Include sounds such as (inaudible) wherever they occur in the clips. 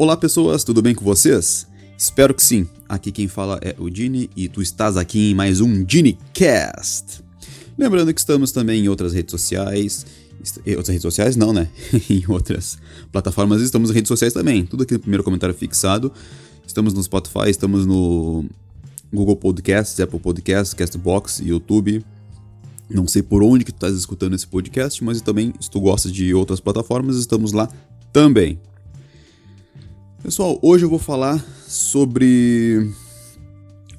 Olá pessoas, tudo bem com vocês? Espero que sim. Aqui quem fala é o Dini e tu estás aqui em mais um DiniCast. Lembrando que estamos também em outras redes sociais. Em outras redes sociais não, né? (laughs) em outras plataformas estamos em redes sociais também. Tudo aqui no primeiro comentário fixado. Estamos no Spotify, estamos no Google Podcasts, Apple Podcasts, Castbox, YouTube. Não sei por onde que tu estás escutando esse podcast, mas também se tu gosta de outras plataformas, estamos lá também. Pessoal, hoje eu vou falar sobre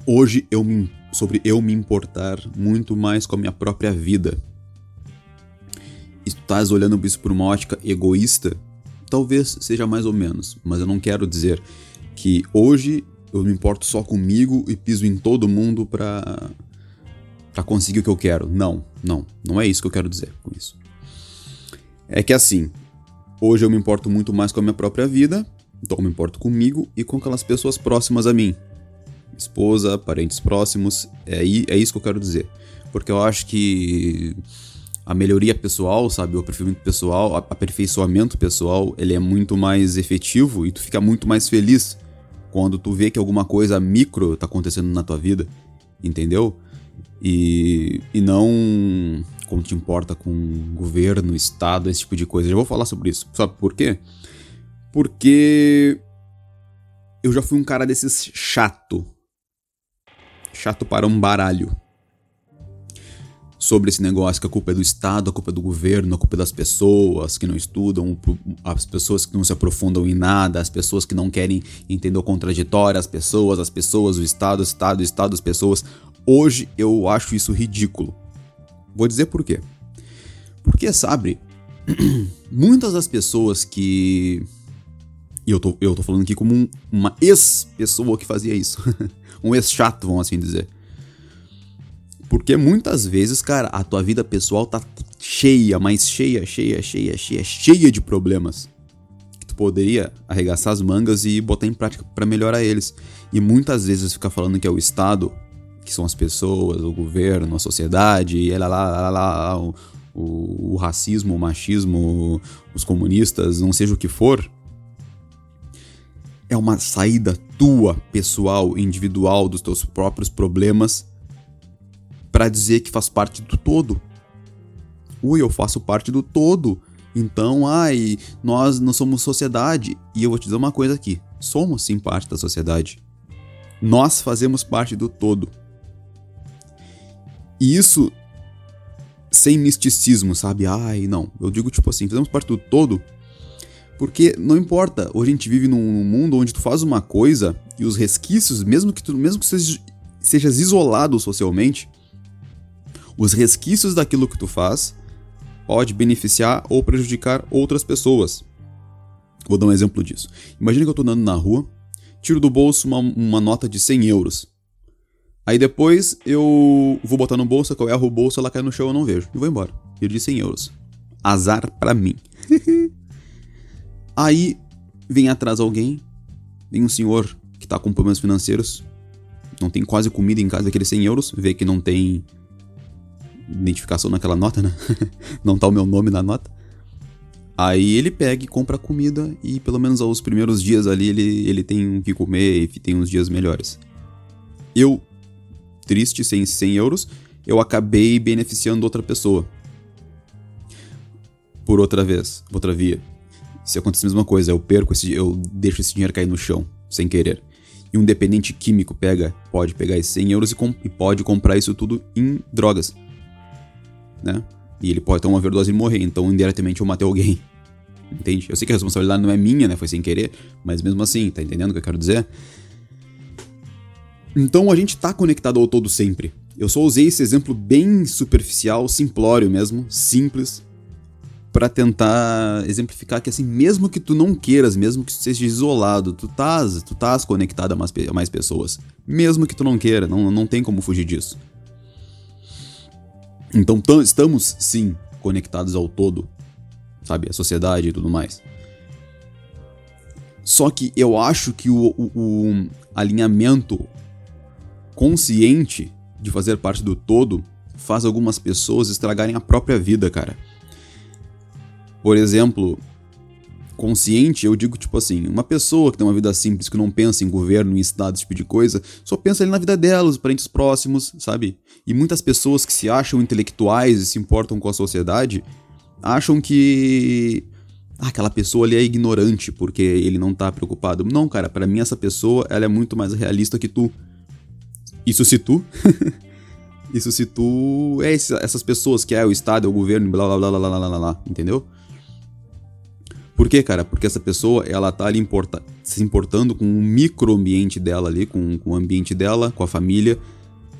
hoje eu me sobre eu me importar muito mais com a minha própria vida. E tu estás olhando isso por uma ótica egoísta, talvez seja mais ou menos, mas eu não quero dizer que hoje eu me importo só comigo e piso em todo mundo pra, pra conseguir o que eu quero. Não, não, não é isso que eu quero dizer com isso. É que assim, hoje eu me importo muito mais com a minha própria vida então eu me importo comigo e com aquelas pessoas próximas a mim. Esposa, parentes próximos, é, é isso que eu quero dizer. Porque eu acho que a melhoria pessoal, sabe, o aperfeiçoamento pessoal, aperfeiçoamento pessoal, ele é muito mais efetivo e tu fica muito mais feliz quando tu vê que alguma coisa micro tá acontecendo na tua vida, entendeu? E, e não como te importa com governo, estado, esse tipo de coisa. Já vou falar sobre isso. Sabe por quê? Porque eu já fui um cara desses chato. Chato para um baralho. Sobre esse negócio que a culpa é do Estado, a culpa é do governo, a culpa é das pessoas que não estudam, as pessoas que não se aprofundam em nada, as pessoas que não querem entender o contraditório, as pessoas, as pessoas, o Estado, o Estado, o Estado, as pessoas. Hoje eu acho isso ridículo. Vou dizer por quê. Porque, sabe, (clears throat) muitas das pessoas que e eu tô, eu tô falando aqui como um, uma ex-pessoa que fazia isso. (laughs) um ex-chato, vamos assim dizer. Porque muitas vezes, cara, a tua vida pessoal tá cheia, mas cheia, cheia, cheia, cheia, cheia de problemas. Que tu poderia arregaçar as mangas e botar em prática para melhorar eles. E muitas vezes ficar falando que é o Estado, que são as pessoas, o governo, a sociedade, e lá, lá, lá, lá, o, o, o racismo, o machismo, os comunistas, não seja o que for é uma saída tua, pessoal, individual dos teus próprios problemas para dizer que faz parte do todo. Ui, eu faço parte do todo. Então, ai, nós não somos sociedade. E eu vou te dizer uma coisa aqui: somos sim parte da sociedade. Nós fazemos parte do todo. E isso sem misticismo, sabe? Ai, não. Eu digo tipo assim, fazemos parte do todo porque não importa, hoje a gente vive num mundo onde tu faz uma coisa e os resquícios, mesmo que tu, mesmo que sejas, sejas isolado socialmente, os resquícios daquilo que tu faz pode beneficiar ou prejudicar outras pessoas. Vou dar um exemplo disso. Imagina que eu tô andando na rua, tiro do bolso uma, uma nota de 100 euros. Aí depois eu vou botar no bolso, eu erro o bolso, ela cai no chão, eu não vejo. E vou embora. Perdi 100 euros. Azar pra mim. (laughs) Aí vem atrás alguém, vem um senhor que tá com problemas financeiros, não tem quase comida em casa, aqueles 100 euros, vê que não tem identificação naquela nota, né? (laughs) não tá o meu nome na nota. Aí ele pega e compra comida e pelo menos aos primeiros dias ali ele, ele tem o que comer e tem uns dias melhores. Eu, triste, sem 100 euros, eu acabei beneficiando outra pessoa. Por outra vez, outra via se acontecer a mesma coisa, eu perco esse, eu deixo esse dinheiro cair no chão, sem querer. E um dependente químico pega, pode pegar esses 100 euros e, e pode comprar isso tudo em drogas. Né? E ele pode ter uma overdose e morrer, então indiretamente eu matei alguém. (laughs) Entende? Eu sei que a responsabilidade não é minha, né? Foi sem querer, mas mesmo assim, tá entendendo o que eu quero dizer? Então a gente tá conectado ao todo sempre. Eu só usei esse exemplo bem superficial, simplório mesmo, simples, para tentar exemplificar que assim, mesmo que tu não queiras, mesmo que tu seja isolado, tu estás, tu estás conectado a mais, a mais pessoas. Mesmo que tu não queira, não, não tem como fugir disso. Então estamos sim conectados ao todo, sabe? A sociedade e tudo mais. Só que eu acho que o, o, o alinhamento consciente de fazer parte do todo faz algumas pessoas estragarem a própria vida, cara. Por exemplo, consciente, eu digo tipo assim, uma pessoa que tem uma vida simples, que não pensa em governo, em estado, esse tipo de coisa, só pensa ali na vida dela, os parentes próximos, sabe? E muitas pessoas que se acham intelectuais e se importam com a sociedade, acham que ah, aquela pessoa ali é ignorante porque ele não tá preocupado. Não, cara, para mim essa pessoa, ela é muito mais realista que tu. Isso se tu (laughs) Isso se tu é essas pessoas que é o Estado, é o governo, blá blá blá blá blá blá blá, entendeu? Por quê, cara? Porque essa pessoa, ela tá ali importa, se importando com o microambiente dela ali, com, com o ambiente dela, com a família,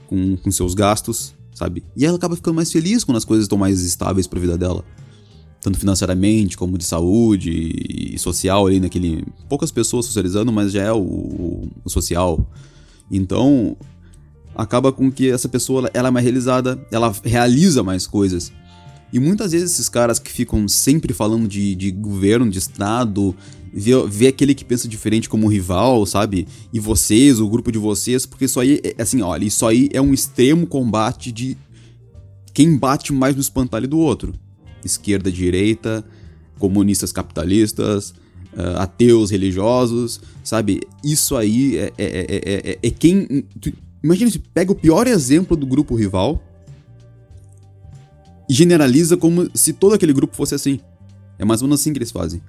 com, com seus gastos, sabe? E ela acaba ficando mais feliz quando as coisas estão mais estáveis pra vida dela. Tanto financeiramente, como de saúde e social ali naquele... Poucas pessoas socializando, mas já é o, o social. Então, acaba com que essa pessoa ela é mais realizada, ela realiza mais coisas. E muitas vezes esses caras que ficam sempre falando de, de governo, de Estado, vê, vê aquele que pensa diferente como rival, sabe? E vocês, o grupo de vocês, porque isso aí, é assim, olha, isso aí é um extremo combate de quem bate mais no espantalho do outro. Esquerda, direita, comunistas capitalistas, uh, ateus religiosos, sabe? Isso aí é, é, é, é, é quem. Imagina se pega o pior exemplo do grupo rival e generaliza como se todo aquele grupo fosse assim. É mais ou menos assim que eles fazem.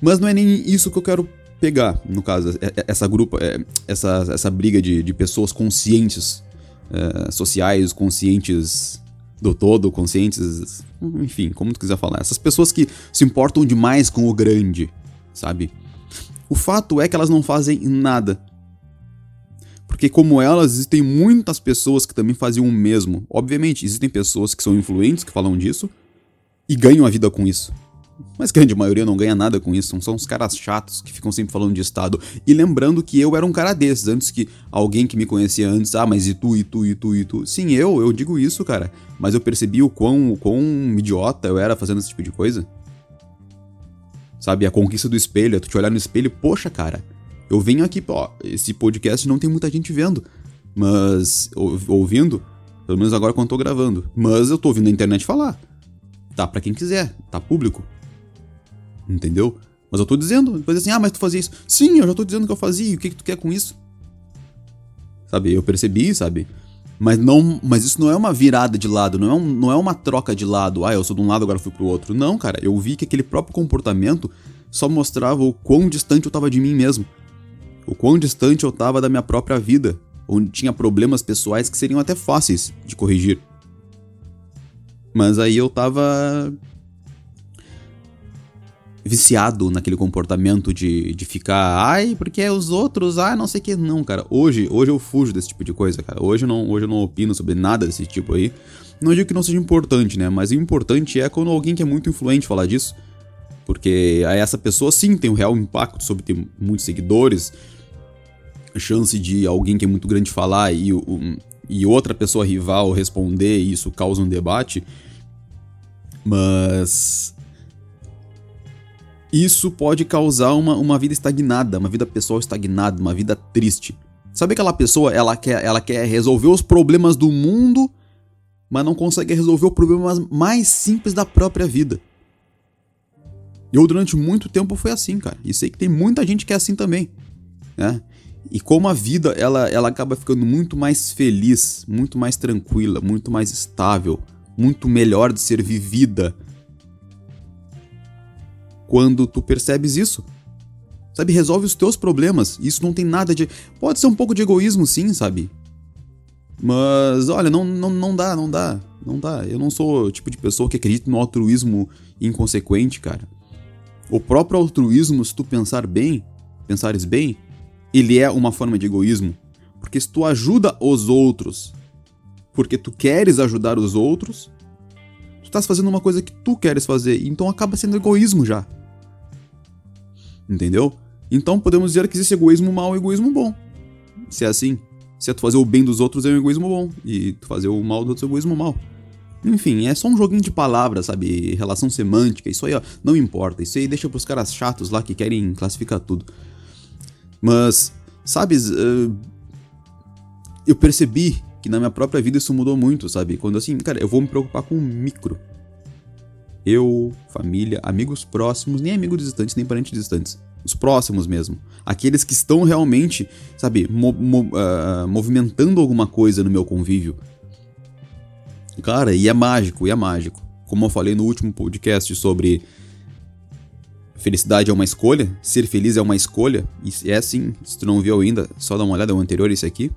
Mas não é nem isso que eu quero pegar, no caso, é, é, essa grupo, é, essa, essa briga de, de pessoas conscientes, é, sociais, conscientes do todo, conscientes, enfim, como tu quiser falar. Essas pessoas que se importam demais com o grande, sabe? O fato é que elas não fazem nada porque, como elas, existem muitas pessoas que também faziam o mesmo. Obviamente, existem pessoas que são influentes, que falam disso, e ganham a vida com isso. Mas grande maioria não ganha nada com isso, são os caras chatos que ficam sempre falando de Estado. E lembrando que eu era um cara desses, antes que alguém que me conhecia antes, ah, mas e tu, e tu, e tu, e tu. Sim, eu, eu digo isso, cara. Mas eu percebi o quão, o quão idiota eu era fazendo esse tipo de coisa. Sabe, a conquista do espelho, é tu te olhar no espelho, poxa, cara, eu venho aqui, ó, esse podcast não tem muita gente vendo, mas. Ou, ouvindo, pelo menos agora quando eu tô gravando. Mas eu tô ouvindo a internet falar. Tá para quem quiser, tá público. Entendeu? Mas eu tô dizendo, depois assim, ah, mas tu fazia isso. Sim, eu já tô dizendo que eu fazia, e o que, que tu quer com isso? Sabe, eu percebi, sabe? Mas não, mas isso não é uma virada de lado, não é, um, não é uma troca de lado. Ah, eu sou de um lado, agora fui pro outro. Não, cara, eu vi que aquele próprio comportamento só mostrava o quão distante eu tava de mim mesmo o quão distante eu estava da minha própria vida, onde tinha problemas pessoais que seriam até fáceis de corrigir. Mas aí eu tava viciado naquele comportamento de, de ficar, ai, porque é os outros, ai, não sei o que. Não, cara, hoje, hoje eu fujo desse tipo de coisa, cara. Hoje não, hoje eu não opino sobre nada desse tipo aí. Não digo que não seja importante, né? Mas o importante é quando alguém que é muito influente falar disso. Porque aí essa pessoa sim tem um real impacto sobre ter muitos seguidores, chance de alguém que é muito grande falar e, um, e outra pessoa rival responder e isso causa um debate. Mas. Isso pode causar uma, uma vida estagnada, uma vida pessoal estagnada, uma vida triste. Sabe aquela pessoa, ela quer, ela quer resolver os problemas do mundo, mas não consegue resolver o problema mais simples da própria vida. Eu, durante muito tempo, foi assim, cara. E sei que tem muita gente que é assim também. Né? E como a vida ela, ela acaba ficando muito mais feliz, muito mais tranquila, muito mais estável, muito melhor de ser vivida quando tu percebes isso. Sabe, resolve os teus problemas. Isso não tem nada de. Pode ser um pouco de egoísmo, sim, sabe? Mas, olha, não, não, não dá, não dá. Não dá. Eu não sou o tipo de pessoa que acredita no altruísmo inconsequente, cara. O próprio altruísmo, se tu pensar bem, pensares bem, ele é uma forma de egoísmo. Porque se tu ajuda os outros porque tu queres ajudar os outros, tu estás fazendo uma coisa que tu queres fazer, então acaba sendo egoísmo já. Entendeu? Então podemos dizer que existe egoísmo mau e egoísmo bom. Se é assim, se é tu fazer o bem dos outros é um egoísmo bom, e tu fazer o mal dos outros é um egoísmo mau. Enfim, é só um joguinho de palavras, sabe? Relação semântica, isso aí, ó, não importa. Isso aí deixa pros caras chatos lá que querem classificar tudo. Mas, sabes, uh, eu percebi que na minha própria vida isso mudou muito, sabe? Quando assim, cara, eu vou me preocupar com o micro. Eu, família, amigos próximos, nem amigos distantes, nem parentes distantes. Os próximos mesmo. Aqueles que estão realmente, sabe, mo mo uh, movimentando alguma coisa no meu convívio. Cara, e é mágico, e é mágico. Como eu falei no último podcast sobre felicidade é uma escolha, ser feliz é uma escolha, e é assim, se tu não viu ainda, só dá uma olhada, é o anterior esse aqui.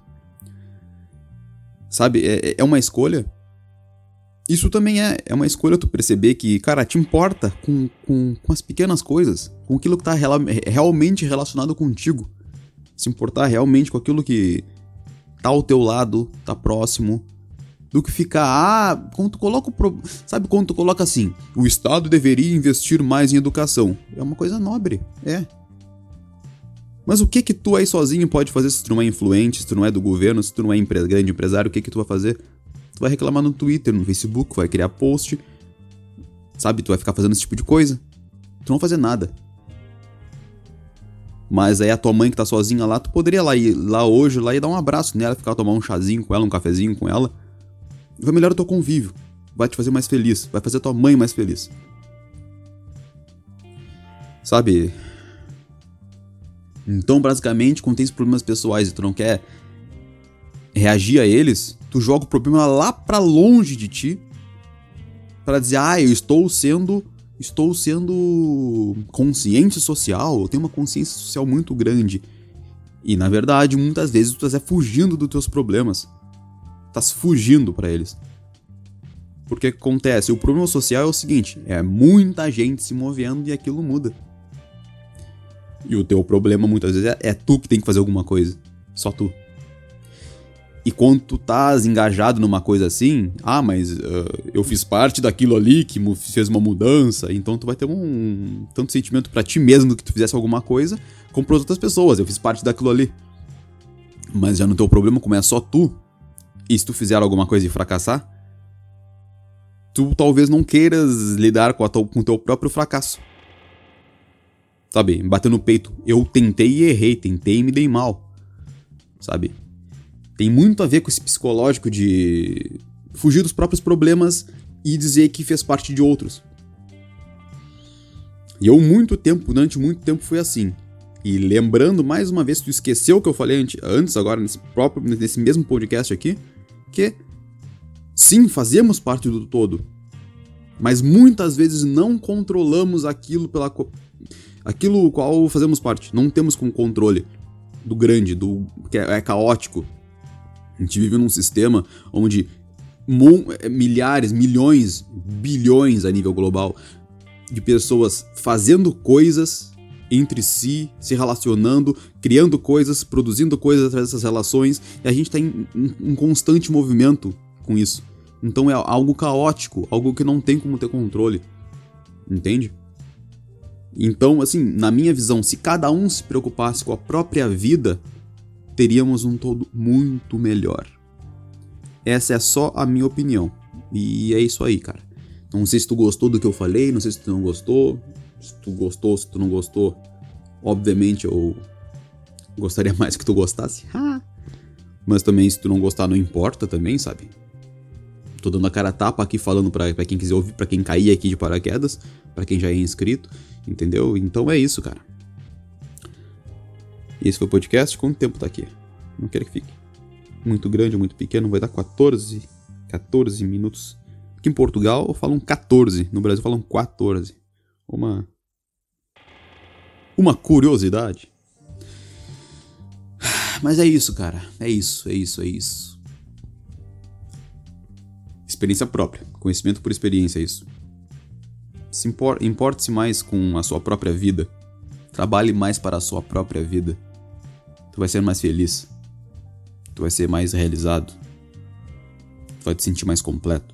Sabe, é, é uma escolha. Isso também é, é uma escolha tu perceber que, cara, te importa com, com, com as pequenas coisas, com aquilo que tá real, realmente relacionado contigo. Se importar realmente com aquilo que tá ao teu lado, tá próximo, do que ficar, ah, quando tu coloca o pro... sabe quando tu coloca assim, o Estado deveria investir mais em educação. É uma coisa nobre, é. Mas o que que tu aí sozinho pode fazer se tu não é influente, se tu não é do governo, se tu não é empre grande empresário, o que que tu vai fazer? Tu vai reclamar no Twitter, no Facebook, vai criar post, sabe? Tu vai ficar fazendo esse tipo de coisa. Tu não vai fazer nada. Mas aí a tua mãe que tá sozinha lá, tu poderia lá ir lá hoje, lá e dar um abraço nela, ficar tomar um chazinho com ela, um cafezinho com ela vai melhorar o teu convívio, vai te fazer mais feliz, vai fazer tua mãe mais feliz. Sabe? Então, basicamente, quando tem problemas pessoais e tu não quer reagir a eles, tu joga o problema lá para longe de ti para dizer: "Ah, eu estou sendo estou sendo consciente social, eu tenho uma consciência social muito grande". E na verdade, muitas vezes tu está fugindo dos teus problemas tá fugindo para eles. Porque acontece, o problema social é o seguinte, é muita gente se movendo e aquilo muda. E o teu problema muitas vezes é, é tu que tem que fazer alguma coisa, só tu. E quando tu estás engajado numa coisa assim, ah, mas uh, eu fiz parte daquilo ali que fez uma mudança, então tu vai ter um tanto sentimento para ti mesmo do que tu fizesse alguma coisa, como para outras pessoas, eu fiz parte daquilo ali. Mas já no teu problema, como é só tu, e se tu fizer alguma coisa e fracassar, tu talvez não queiras lidar com, tua, com teu próprio fracasso. Sabe? Bater no peito. Eu tentei e errei, tentei e me dei mal. Sabe? Tem muito a ver com esse psicológico de fugir dos próprios problemas e dizer que fez parte de outros. E eu, muito tempo, durante muito tempo, fui assim. E lembrando mais uma vez, tu esqueceu o que eu falei antes, agora, nesse próprio, nesse mesmo podcast aqui porque sim, fazemos parte do todo, mas muitas vezes não controlamos aquilo pela aquilo qual fazemos parte, não temos com controle do grande, do que é, é caótico. A gente vive num sistema onde é, milhares, milhões, bilhões a nível global de pessoas fazendo coisas entre si, se relacionando, criando coisas, produzindo coisas através dessas relações, e a gente está em um constante movimento com isso. Então é algo caótico, algo que não tem como ter controle. Entende? Então, assim, na minha visão, se cada um se preocupasse com a própria vida, teríamos um todo muito melhor. Essa é só a minha opinião. E é isso aí, cara. Não sei se tu gostou do que eu falei, não sei se tu não gostou. Se tu gostou, se tu não gostou, obviamente eu gostaria (laughs) mais que tu gostasse. Mas também, se tu não gostar, não importa também, sabe? Tô dando a cara tapa aqui falando pra quem quiser ouvir, pra quem cair aqui de paraquedas, pra quem já é inscrito, entendeu? Então é isso, cara. Esse foi o podcast. Quanto tempo tá aqui? Não quero que fique muito grande ou muito pequeno, vai dar 14, 14 minutos. Aqui em Portugal falam 14, no Brasil falam 14. Uma uma curiosidade. (sighs) Mas é isso, cara. É isso, é isso, é isso. Experiência própria. Conhecimento por experiência, é isso. Se impor, importe-se mais com a sua própria vida. Trabalhe mais para a sua própria vida. Tu vai ser mais feliz. Tu vai ser mais realizado. Tu vai te sentir mais completo.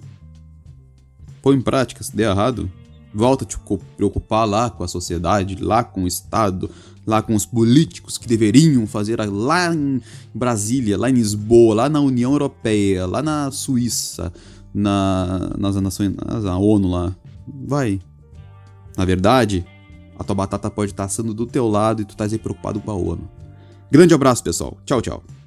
Põe em prática, se der errado, volta a te preocupar lá com a sociedade, lá com o Estado, lá com os políticos que deveriam fazer lá em Brasília, lá em Lisboa, lá na União Europeia, lá na Suíça, na, nas nações, na ONU lá. Vai. Na verdade, a tua batata pode estar assando do teu lado e tu estás aí preocupado com a ONU. Grande abraço, pessoal. Tchau, tchau.